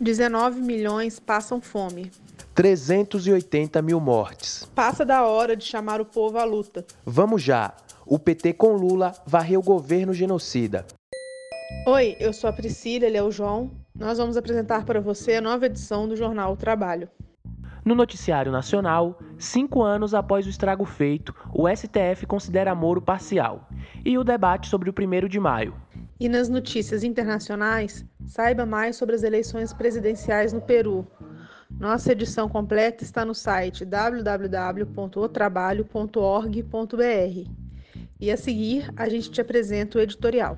19 milhões passam fome. 380 mil mortes. Passa da hora de chamar o povo à luta. Vamos já! O PT com Lula varreu o governo genocida. Oi, eu sou a Priscila, ele é o João. Nós vamos apresentar para você a nova edição do jornal o Trabalho. No noticiário nacional, cinco anos após o estrago feito, o STF considera Moro parcial. E o debate sobre o 1 de maio. E nas notícias internacionais, saiba mais sobre as eleições presidenciais no Peru. Nossa edição completa está no site www.otrabalho.org.br. E a seguir, a gente te apresenta o editorial.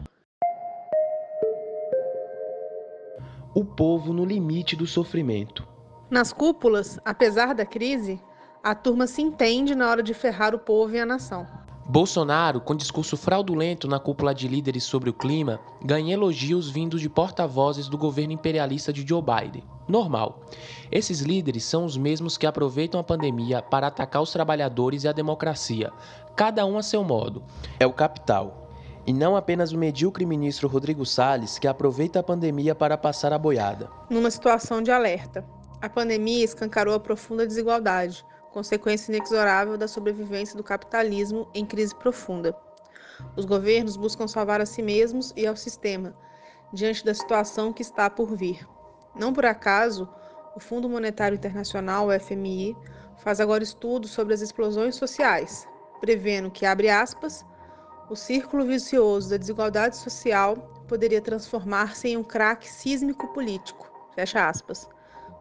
O povo no limite do sofrimento. Nas cúpulas, apesar da crise, a turma se entende na hora de ferrar o povo e a nação. Bolsonaro, com discurso fraudulento na cúpula de líderes sobre o clima, ganha elogios vindos de porta-vozes do governo imperialista de Joe Biden. Normal. Esses líderes são os mesmos que aproveitam a pandemia para atacar os trabalhadores e a democracia, cada um a seu modo. É o capital. E não apenas o medíocre ministro Rodrigo Salles, que aproveita a pandemia para passar a boiada. Numa situação de alerta, a pandemia escancarou a profunda desigualdade consequência inexorável da sobrevivência do capitalismo em crise profunda. Os governos buscam salvar a si mesmos e ao sistema, diante da situação que está por vir. Não por acaso, o Fundo Monetário Internacional, FMI, faz agora estudos sobre as explosões sociais, prevendo que, abre aspas, o círculo vicioso da desigualdade social poderia transformar-se em um craque sísmico político. Fecha aspas.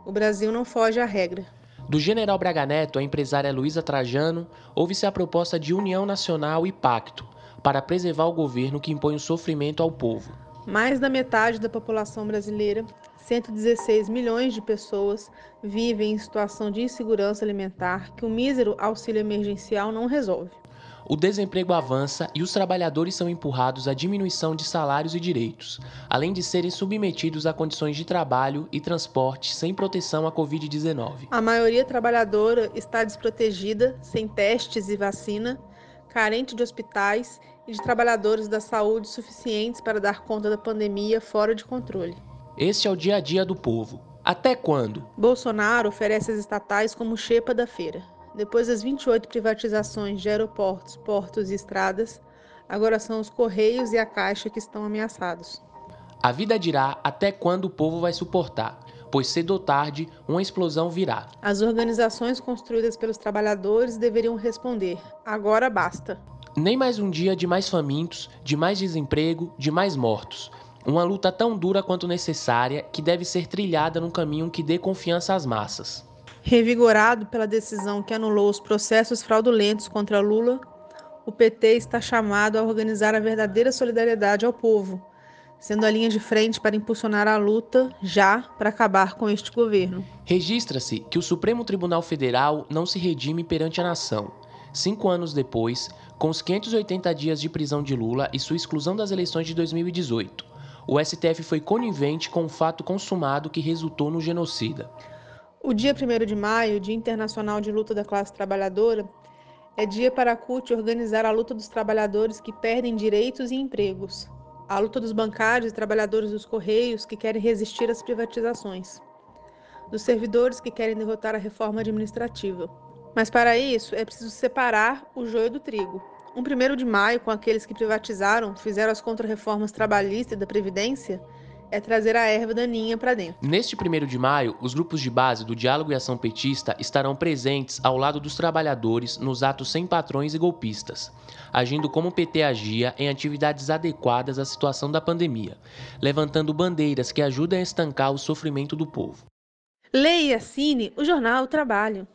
O Brasil não foge à regra. Do general Braga Neto à empresária Luísa Trajano, houve-se a proposta de união nacional e pacto para preservar o governo que impõe o sofrimento ao povo. Mais da metade da população brasileira, 116 milhões de pessoas, vivem em situação de insegurança alimentar que o mísero auxílio emergencial não resolve o desemprego avança e os trabalhadores são empurrados à diminuição de salários e direitos, além de serem submetidos a condições de trabalho e transporte sem proteção à Covid-19. A maioria trabalhadora está desprotegida, sem testes e vacina, carente de hospitais e de trabalhadores da saúde suficientes para dar conta da pandemia fora de controle. Este é o dia a dia do povo. Até quando? Bolsonaro oferece as estatais como chepa da feira. Depois das 28 privatizações de aeroportos, portos e estradas, agora são os Correios e a Caixa que estão ameaçados. A vida dirá até quando o povo vai suportar, pois cedo ou tarde uma explosão virá. As organizações construídas pelos trabalhadores deveriam responder: agora basta. Nem mais um dia de mais famintos, de mais desemprego, de mais mortos. Uma luta tão dura quanto necessária que deve ser trilhada num caminho que dê confiança às massas. Revigorado pela decisão que anulou os processos fraudulentos contra Lula, o PT está chamado a organizar a verdadeira solidariedade ao povo, sendo a linha de frente para impulsionar a luta já para acabar com este governo. Registra-se que o Supremo Tribunal Federal não se redime perante a nação. Cinco anos depois, com os 580 dias de prisão de Lula e sua exclusão das eleições de 2018, o STF foi conivente com o fato consumado que resultou no genocida. O dia 1 de maio, Dia Internacional de Luta da Classe Trabalhadora, é dia para a CUT organizar a luta dos trabalhadores que perdem direitos e empregos, a luta dos bancários e trabalhadores dos Correios que querem resistir às privatizações, dos servidores que querem derrotar a reforma administrativa. Mas para isso é preciso separar o joio do trigo. Um 1 de maio com aqueles que privatizaram, fizeram as contrarreformas trabalhistas e da Previdência, é trazer a erva daninha para dentro. Neste primeiro de maio, os grupos de base do Diálogo e Ação Petista estarão presentes ao lado dos trabalhadores nos atos sem patrões e golpistas, agindo como o PT agia em atividades adequadas à situação da pandemia, levantando bandeiras que ajudem a estancar o sofrimento do povo. Leia e assine o jornal Trabalho.